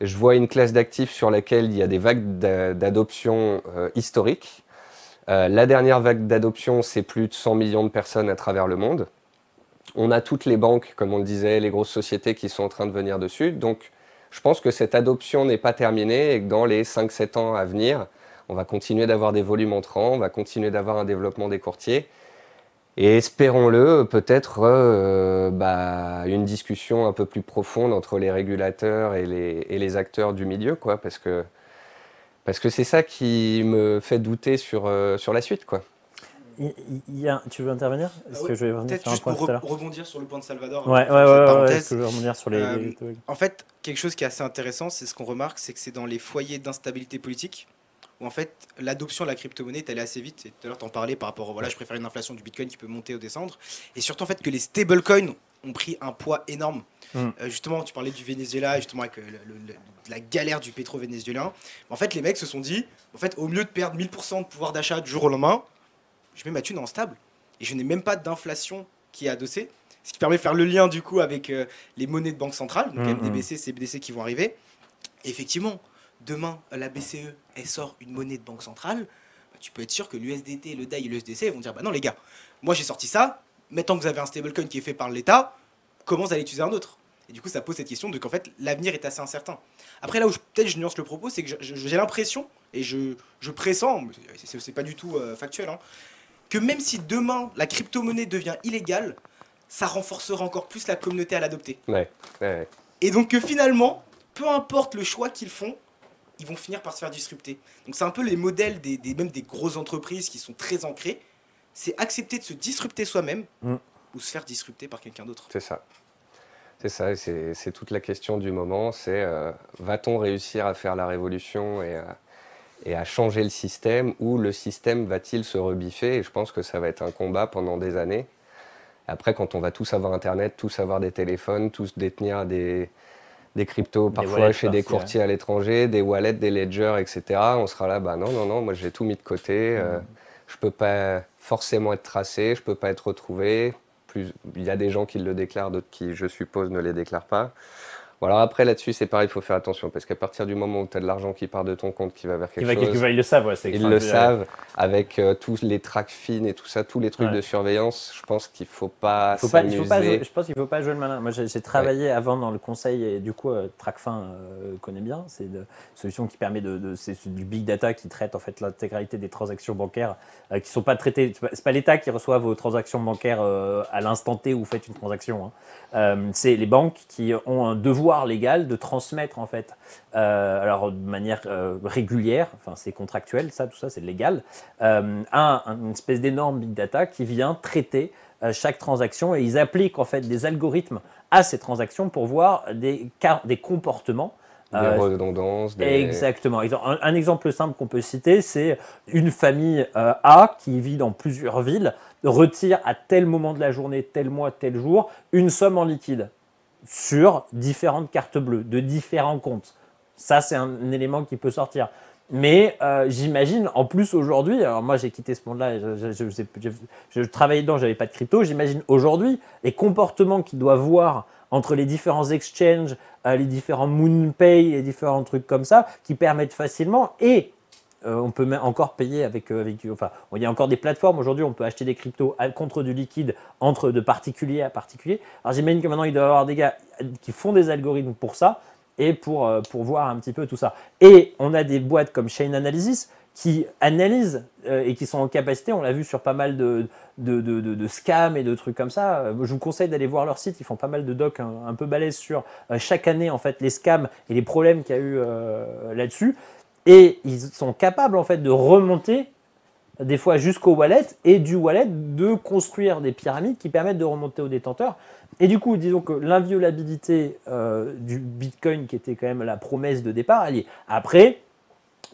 Je vois une classe d'actifs sur laquelle il y a des vagues d'adoption euh, historiques. Euh, la dernière vague d'adoption, c'est plus de 100 millions de personnes à travers le monde. On a toutes les banques, comme on le disait, les grosses sociétés qui sont en train de venir dessus. Donc, je pense que cette adoption n'est pas terminée et que dans les 5-7 ans à venir, on va continuer d'avoir des volumes entrants, on va continuer d'avoir un développement des courtiers. Et espérons-le, peut-être euh, bah, une discussion un peu plus profonde entre les régulateurs et les, et les acteurs du milieu, quoi, parce que parce que c'est ça qui me fait douter sur, euh, sur la suite, quoi. Il, il y a, tu veux intervenir? Est-ce Ah que ouais, je vais revenir Peut-être sur un juste point pour re- rebondir sur le point de Salvador. Ouais, euh, ouais, ouais, est-ce que je vais sur les. Euh, les- En fait, quelque chose qui est assez intéressant, c'est ce qu'on remarque, c'est que c'est dans les foyers d'instabilité politique où en fait l'adoption de la crypto-monnaie est allée assez vite. Et tout à l'heure, t'en parlais par rapport, voilà, je préfère une inflation du Bitcoin qui peut monter ou descendre. Et surtout en fait que les stablecoins ont pris un poids énorme. Mm. Euh, justement, tu parlais du Venezuela, justement avec euh, le- le- le- la galère du pétro vénézuélien. En fait, les mecs se sont dit, en fait, au mieux de perdre 1000% de pouvoir d'achat du jour au lendemain, je mets ma thune en stable et je n'ai même pas d'inflation qui est adossée. Ce qui permet de faire le lien du coup avec euh, les monnaies de banque centrale, donc Mhm. MDBC, CBDC qui vont arriver. Et effectivement, demain, la BCE, elle sort une monnaie de banque centrale. bah, tu peux être sûr que l'USDT, le DAI et le USDC vont dire Bah non, les gars, moi j'ai sorti ça. Maintenant que vous avez un stablecoin qui est fait par l'État, comment vous allez utiliser un autre? Et du coup, ça pose cette question de qu'en fait, l'avenir est assez incertain. Après, là où peut-être je nuance le propos, c'est que j'ai l'impression, et je, je pressens, c'est pas du tout euh, factuel, hein, que même si demain la crypto-monnaie devient illégale, ça renforcera encore plus la communauté à l'adopter. Ouais, ouais, ouais. Et donc que finalement, peu importe le choix qu'ils font, ils vont finir par se faire disrupter. Donc c'est un peu les modèles des, des- même des grosses entreprises qui sont très ancrées. C'est accepter de se disrupter soi-même Mm. ou se faire disrupter par quelqu'un d'autre. C'est ça. C'est ça, c'est c'est toute la question du moment, c'est euh, va-t-on réussir à faire la révolution et à, et à changer le système ou le système va-t-il se rebiffer? Et je pense que ça va être un combat pendant des années. Après, quand on va tous avoir Internet, tous avoir des téléphones, tous détenir des, des cryptos, Des parfois wallets chez des ouais. courtiers à l'étranger, des wallets, des ledgers, etc., on sera là, bah non, non, non, moi j'ai tout mis de côté, euh, je peux pas forcément être tracé, je peux pas être retrouvé. Plus, il y a des gens qui le déclarent, d'autres qui, je suppose, ne les déclarent pas. Voilà, après là-dessus, c'est pareil, il faut faire attention parce qu'à partir du moment où tu as de l'argent qui part de ton compte qui va vers quelque va quelque chose, part, ils le savent, ouais, c'est ils le savent, avec euh, tous les tracks fines et tout ça, tous les trucs Ouais. de surveillance, je pense qu'il faut pas Faut pas, faut pas jouer- je pense qu'il ne faut pas jouer le malin. Moi, j'ai travaillé avant dans le conseil et du coup, euh, TrackFin euh, connaît bien. C'est une solution qui permet de, de- c'est du big data qui traite en fait l'intégralité des transactions bancaires euh, qui sont pas traitées. Pas, c'est pas l'État qui reçoit vos transactions bancaires euh, à l'instant T où vous faites une transaction. hein. C'est les banques qui ont un devoir légal de transmettre en fait, euh, alors de manière euh, régulière. Enfin, c'est contractuel, ça, tout ça, c'est légal. Euh, un, un- une espèce d'énorme big data qui vient traiter euh, chaque transaction et ils appliquent en fait des algorithmes à ces transactions pour voir des, car- des comportements. Des euh, redondances, des... Exactement. Un, un exemple simple qu'on peut citer, c'est une famille euh, A qui vit dans plusieurs villes retire à tel moment de la journée, tel mois, tel jour, une somme en liquide sur différentes cartes bleues de différents comptes. Ça, c'est un, élément qui peut sortir. Mais euh, j'imagine, en plus aujourd'hui, alors moi j'ai quitté ce monde-là, je, je, je, je- travaillais j'avais pas de crypto, j'imagine aujourd'hui les comportements qu'il doit voir entre les différents exchanges, euh, les différents MoonPay, les différents trucs comme ça, qui permettent facilement, et euh, on peut encore payer avec, euh, enfin, il y a encore des plateformes aujourd'hui, on peut acheter des cryptos contre du liquide entre de particulier à particulier. Alors j'imagine que maintenant il doit y avoir des gars qui font des algorithmes pour ça et pour, euh, voir un petit peu tout ça. Et on a des boîtes comme Chain Analysis qui analysent euh, et qui sont en capacité, on l'a vu sur pas mal de, scams et de trucs comme ça. Je vous conseille d'aller voir leur site, ils font pas mal de docs un, peu balèzes sur chaque année en fait les scams et les problèmes qu'il y a eu là-dessus. Et ils sont capables en fait de remonter des fois jusqu'au wallet et du wallet de construire des pyramides qui permettent de remonter aux détenteurs. Et du coup, disons que l'inviolabilité euh, du Bitcoin, qui était quand même la promesse de départ, elle. Après,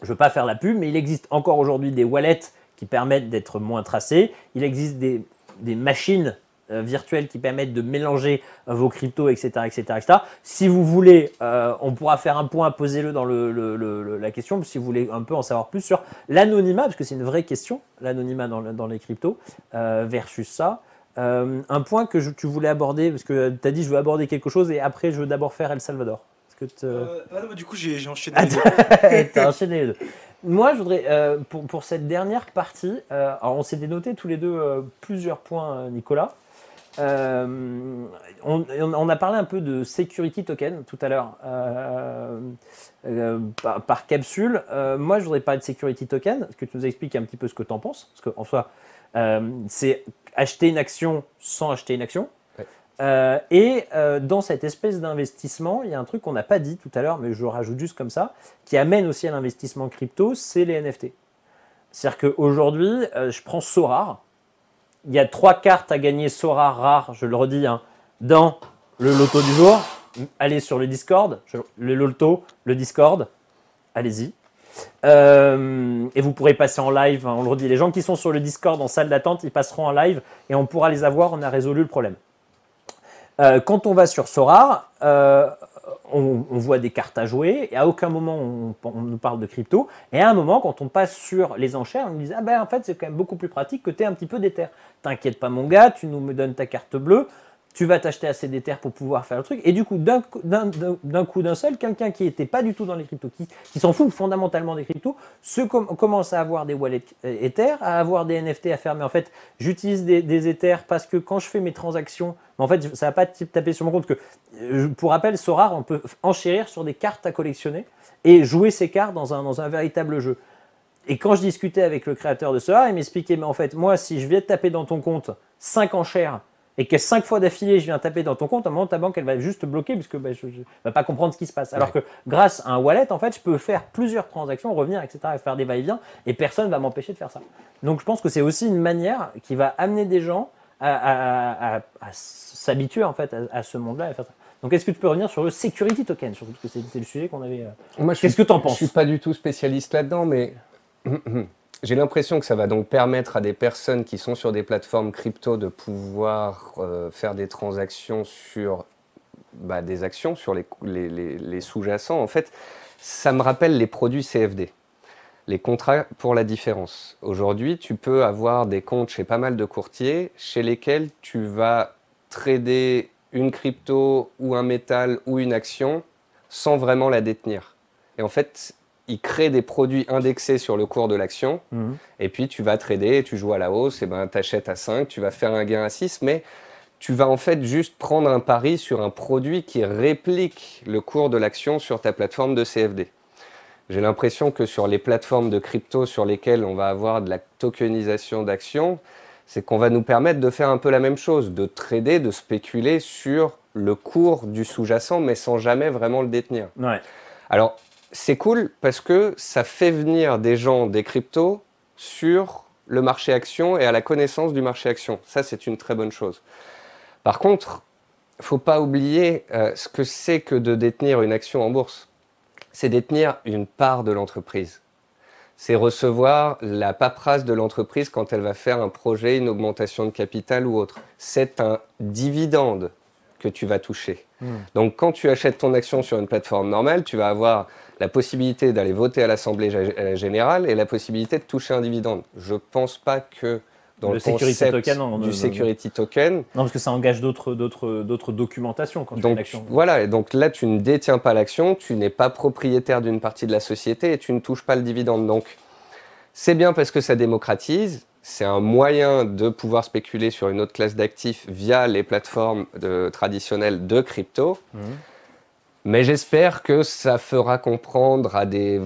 je ne veux pas faire la pub, mais il existe encore aujourd'hui des wallets qui permettent d'être moins tracés. Il existe des, machines virtuelles qui permettent de mélanger euh, vos cryptos, etc., etc., etc. Si vous voulez, euh, on pourra faire un point, posez-le dans le, le- le- le- la question, si vous voulez un peu en savoir plus sur l'anonymat, parce que c'est une vraie question, l'anonymat dans, dans les cryptos, euh, versus ça. Euh, un point que je- tu voulais aborder, parce que tu as dit je veux aborder quelque chose et après je veux d'abord faire El Salvador. Que te- Euh, ah non, du coup, j'ai enchaîné. Ah, les deux. T'as enchaîné les deux. Moi, je voudrais, euh, pour, pour cette dernière partie, euh, alors on s'était noté tous les deux euh, plusieurs points, euh, Nicolas. Euh, on, on a parlé un peu de security token tout à l'heure euh, euh, par, par capsule. Moi, je voudrais parler de security token. Que tu nous expliques un petit peu ce que tu en penses? Parce qu'en soi, c'est acheter une action sans acheter une action. Ouais. Et dans cette espèce d'investissement, il y a un truc qu'on n'a pas dit tout à l'heure, mais je rajoute juste comme ça, qui amène aussi à l'investissement crypto, c'est les NFT. C'est-à-dire qu'aujourd'hui, je prends Sorar. Il y a trois cartes à gagner Sorar rares, je le redis, hein, dans le loto du jour. Allez sur le Discord, le loto, le Discord, allez-y. Euh, et vous pourrez passer en live, hein, on le redit, les gens qui sont sur le Discord en salle d'attente, ils passeront en live et on pourra les avoir, on a résolu le problème. Euh, quand on va sur Sorar, euh, on, voit des cartes à jouer, et à aucun moment on, nous parle de crypto, et à un moment, quand on passe sur les enchères, on nous dit Ah ben en fait, c'est quand même beaucoup plus pratique que tu aies un petit peu d'Ether. T'inquiète pas, mon gars, tu nous me donnes ta carte bleue, tu vas t'acheter assez d'Ether pour pouvoir faire le truc. Et du coup, d'un coup- d'un- seul, quelqu'un qui n'était pas du tout dans les cryptos, qui, s'en fout fondamentalement des cryptos, se com- commence à avoir des wallets euh, Ether, à avoir des NFT à faire. Mais en fait, j'utilise des, des Ethers parce que quand je fais mes transactions, en fait, ça va pas taper sur mon compte. Que, euh, pour rappel, Sorar, on peut enchérir sur des cartes à collectionner et jouer ces cartes dans un, dans un véritable jeu. Et quand je discutais avec le créateur de Sorar, il m'expliquait, mais en fait, moi, si je viens de taper dans ton compte 5 enchères et que 5 fois d'affilée, je viens taper dans ton compte, à un moment, ta banque, elle va juste bloquer puisque bah, je ne va pas comprendre ce qui se passe. Alors que grâce à un wallet, en fait, je peux faire plusieurs transactions, revenir, etc., et faire des va-et-vient, et personne ne va m'empêcher de faire ça. Donc je pense que c'est aussi une manière qui va amener des gens à, à- à- à s'habituer, en fait, à, ce monde-là. et faire ça. Donc est-ce que tu peux revenir sur le security token, surtout parce que c'était le sujet qu'on avait... euh, je Qu'est-ce que t'en penses Je suis pas du tout spécialiste là-dedans, mais j'ai l'impression que ça va donc permettre à des personnes qui sont sur des plateformes crypto de pouvoir euh, faire des transactions sur bah, des actions, sur les, les- sous-jacents. En fait, ça me rappelle les produits CFD. Les contrats pour la différence. Aujourd'hui, tu peux avoir des comptes chez pas mal de courtiers chez lesquels tu vas trader une crypto ou un métal ou une action sans vraiment la détenir. Et en fait, ils créent des produits indexés sur le cours de l'action et puis tu vas trader, tu joues à la hausse, et ben tu achètes à 5, tu vas faire un gain à 6, mais tu vas en fait juste prendre un pari sur un produit qui réplique le cours de l'action sur ta plateforme de CFD. J'ai l'impression que sur les plateformes de crypto sur lesquelles on va avoir de la tokenisation d'actions, c'est qu'on va nous permettre de faire un peu la même chose, de trader, de spéculer sur le cours du sous-jacent, mais sans jamais vraiment le détenir. Ouais. Alors, c'est cool parce que ça fait venir des gens des cryptos sur le marché action et à la connaissance du marché action. Ça, c'est une très bonne chose. Par contre, faut pas oublier euh, ce que c'est que de détenir une action en bourse. C'est détenir une part de l'entreprise. C'est recevoir la paperasse de l'entreprise quand elle va faire un projet, une augmentation de capital ou autre. C'est un dividende que tu vas toucher. Donc quand tu achètes ton action sur une plateforme normale, tu vas avoir la possibilité d'aller voter à l'Assemblée euh, générale et la possibilité de toucher un dividende. Je pense pas que dans Le le, security concept token, non, non, du non. security token, Non, parce que ça engage d'autres, d'autres, d'autres documentations quand tu fais une action. voilà, et donc là tu ne détiens pas l'action, tu n'es pas propriétaire d'une partie de la société et tu ne touches pas le dividende. Donc c'est bien parce que ça démocratise, c'est un moyen de pouvoir spéculer sur une autre classe d'actifs via les plateformes de- traditionnelles de crypto. Mhm. Mais j'espère que ça fera comprendre à des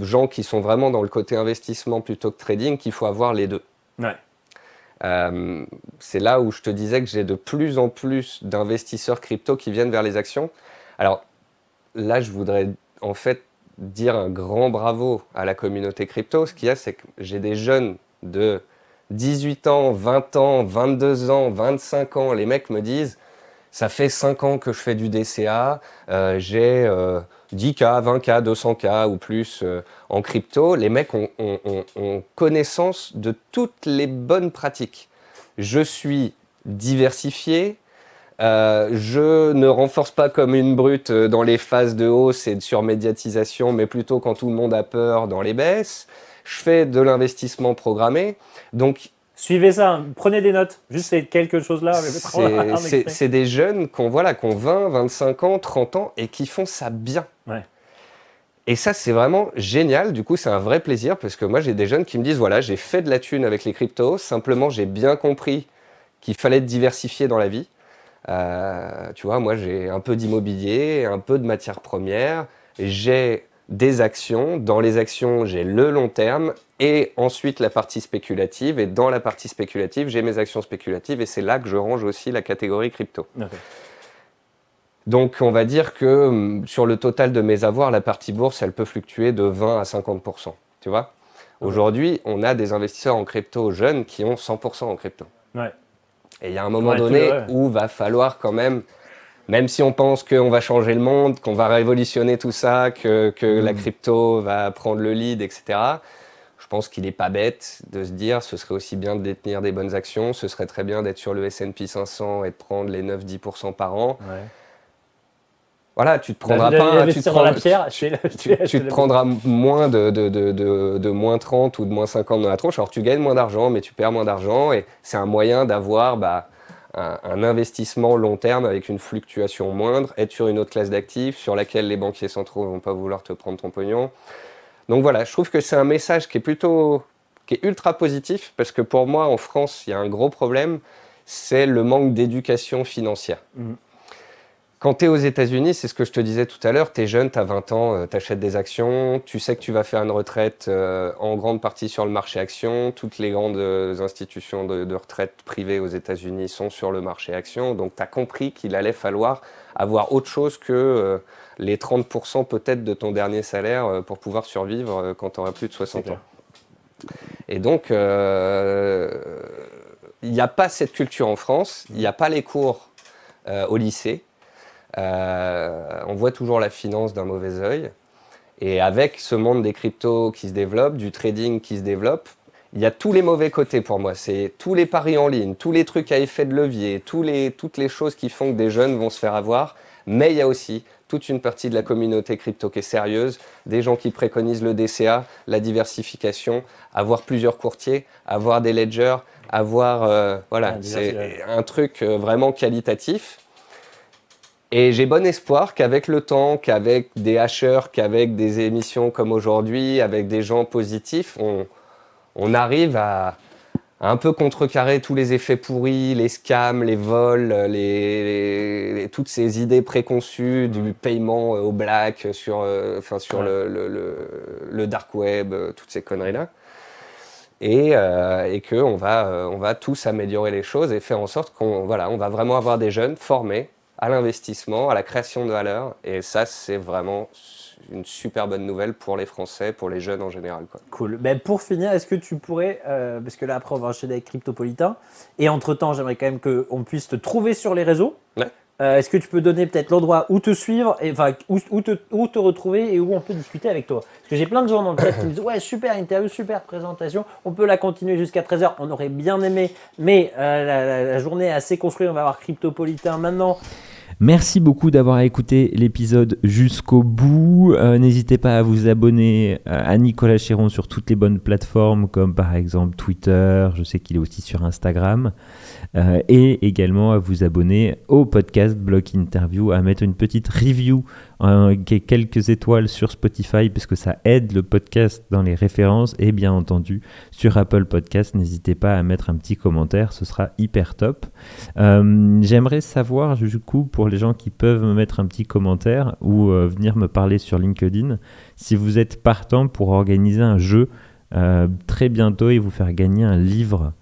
gens qui sont vraiment dans le côté investissement plutôt que trading qu'il faut avoir les deux. Ouais. Euh, c'est là où je te disais que j'ai de plus en plus d'investisseurs crypto qui viennent vers les actions. Alors là, je voudrais en fait dire un grand bravo à la communauté crypto. Ce qu'il y a, c'est que j'ai des jeunes de 18 ans, 20 ans, 22 ans, 25 ans. Les mecs me disent, ça fait 5 ans que je fais du DCA, euh, j'ai euh, 10K, 20K, 200K ou plus euh, en crypto. Les mecs ont, ont- connaissance de toutes les bonnes pratiques. Je suis diversifié, euh, je ne renforce pas comme une brute dans les phases de hausse et de surmédiatisation, mais plutôt quand tout le monde a peur dans les baisses. Je fais de l'investissement programmé. Donc, Suivez ça, prenez des notes. Juste ces quelques choses-là. c'est- des jeunes qui ont, voilà, qui ont 20, 25 ans, 30 ans et qui font ça bien. Ouais. Et ça, c'est vraiment génial. Du coup, c'est un vrai plaisir parce que moi, j'ai des jeunes qui me disent voilà, j'ai fait de la thune avec les cryptos. Simplement, j'ai bien compris qu'il fallait être diversifié dans la vie. Euh, tu vois, moi, j'ai un peu d'immobilier, un peu de matières premières. J'ai des actions. Dans les actions, j'ai le long terme et ensuite la partie spéculative. Et dans la partie spéculative, j'ai mes actions spéculatives et c'est là que je range aussi la catégorie crypto. Donc on va dire que hum, sur le total de mes avoirs, la partie bourse, elle peut fluctuer de 20 à 50%. Tu vois? Aujourd'hui, on a des investisseurs en crypto jeunes qui ont 100% en crypto. Et il y a un moment donné où va falloir quand même, même si on pense qu'on va changer le monde, qu'on va révolutionner tout ça, que, la mm. crypto va prendre le lead, etc. Je pense qu'il n'est pas bête de se dire ce serait aussi bien de détenir des bonnes actions, ce serait très bien d'être sur le S&P 500 et de prendre les 9-10% par an. Voilà, tu te prendras pas, tu te, prendras moins de, de, moins 30 ou de moins 50 dans la tronche. Alors tu gagnes moins d'argent, mais tu perds moins d'argent et c'est un moyen d'avoir bah, un, investissement long terme avec une fluctuation moindre, être sur une autre classe d'actifs sur laquelle les banquiers centraux vont pas vouloir te prendre ton pognon. Donc voilà, je trouve que c'est un message qui est plutôt, qui est ultra positif parce que pour moi en France, il y a un gros problème, c'est le manque d'éducation financière. Mmh. Quand tu es aux États-Unis, c'est ce que je te disais tout à l'heure, tu es jeune, tu as 20 ans, euh, tu achètes des actions, tu sais que tu vas faire une retraite euh, en grande partie sur le marché actions. Toutes les grandes euh, institutions de, retraite privées aux États-Unis sont sur le marché actions. Donc tu as compris qu'il allait falloir avoir autre chose que les 30% peut-être de ton dernier salaire pour pouvoir survivre quand tu auras plus de 60 ans. Et donc, il n'y a pas cette culture en France, il n'y a pas les cours au lycée. Euh, on voit toujours la finance d'un mauvais œil. Et avec ce monde des cryptos qui se développe, du trading qui se développe, il y a tous les mauvais côtés pour moi. C'est tous les paris en ligne, tous les trucs à effet de levier, tous les, toutes les choses qui font que des jeunes vont se faire avoir. Mais il y a aussi toute une partie de la communauté crypto qui est sérieuse, des gens qui préconisent le DCA, la diversification, avoir plusieurs courtiers, avoir des ledgers, avoir euh, voilà, c'est un truc euh, vraiment qualitatif. Et j'ai bon espoir qu'avec le temps, qu'avec des hacheurs, qu'avec des émissions comme aujourd'hui, avec des gens positifs, on, arrive à, un peu contrecarrer tous les effets pourris, les scams, les vols, les, toutes ces idées préconçues du paiement au black sur, euh, enfin, sur le, le, dark web, euh, toutes ces conneries-là. Et, euh, et qu'on va, euh, on va tous améliorer les choses et faire en sorte qu'on voilà, on va vraiment avoir des jeunes formés à l'investissement, à la création de valeur. Et ça, c'est vraiment une super bonne nouvelle pour les Français, pour les jeunes en général. Quoi. Cool. Ben pour finir, est-ce que tu pourrais, euh, parce que là après on va enchaîner avec Cryptopolitain, et entre-temps j'aimerais quand même qu'on puisse te trouver sur les réseaux. Ouais. Euh, est-ce que tu peux donner peut-être l'endroit où te suivre, et, enfin où, où, te, où, te, retrouver et où on peut discuter avec toi? Parce que j'ai plein de gens dans le chat qui me disent ouais super interview, super présentation, on peut la continuer jusqu'à 13h, on aurait bien aimé, mais euh, la, la, journée est assez construite, on va avoir Cryptopolitain maintenant. Merci beaucoup d'avoir écouté l'épisode jusqu'au bout. Euh, n'hésitez pas à vous abonner euh, à Nicolas Chéron sur toutes les bonnes plateformes comme par exemple Twitter, je sais qu'il est aussi sur Instagram. Euh, et également à vous abonner au podcast Block Interview, à mettre une petite review, quelques étoiles sur Spotify parce que ça aide le podcast dans les références et bien entendu sur Apple Podcast, n'hésitez pas à mettre un petit commentaire, ce sera hyper top. Euh, j'aimerais savoir du coup pour les gens qui peuvent me mettre un petit commentaire ou euh, venir me parler sur LinkedIn si vous êtes partant pour organiser un jeu très bientôt et vous faire gagner un livre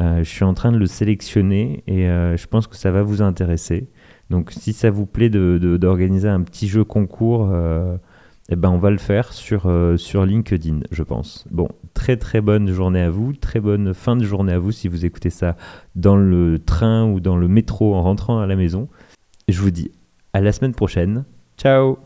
euh, je suis en train de le sélectionner et euh, je pense que ça va vous intéresser. Donc si ça vous plaît d'organiser de, un petit jeu concours, euh, eh ben on va le faire sur, sur LinkedIn, je pense. Bon, très très bonne journée à vous, très bonne fin de journée à vous si vous écoutez ça dans le train ou dans le métro en rentrant à la maison. Je vous dis à la semaine prochaine. Ciao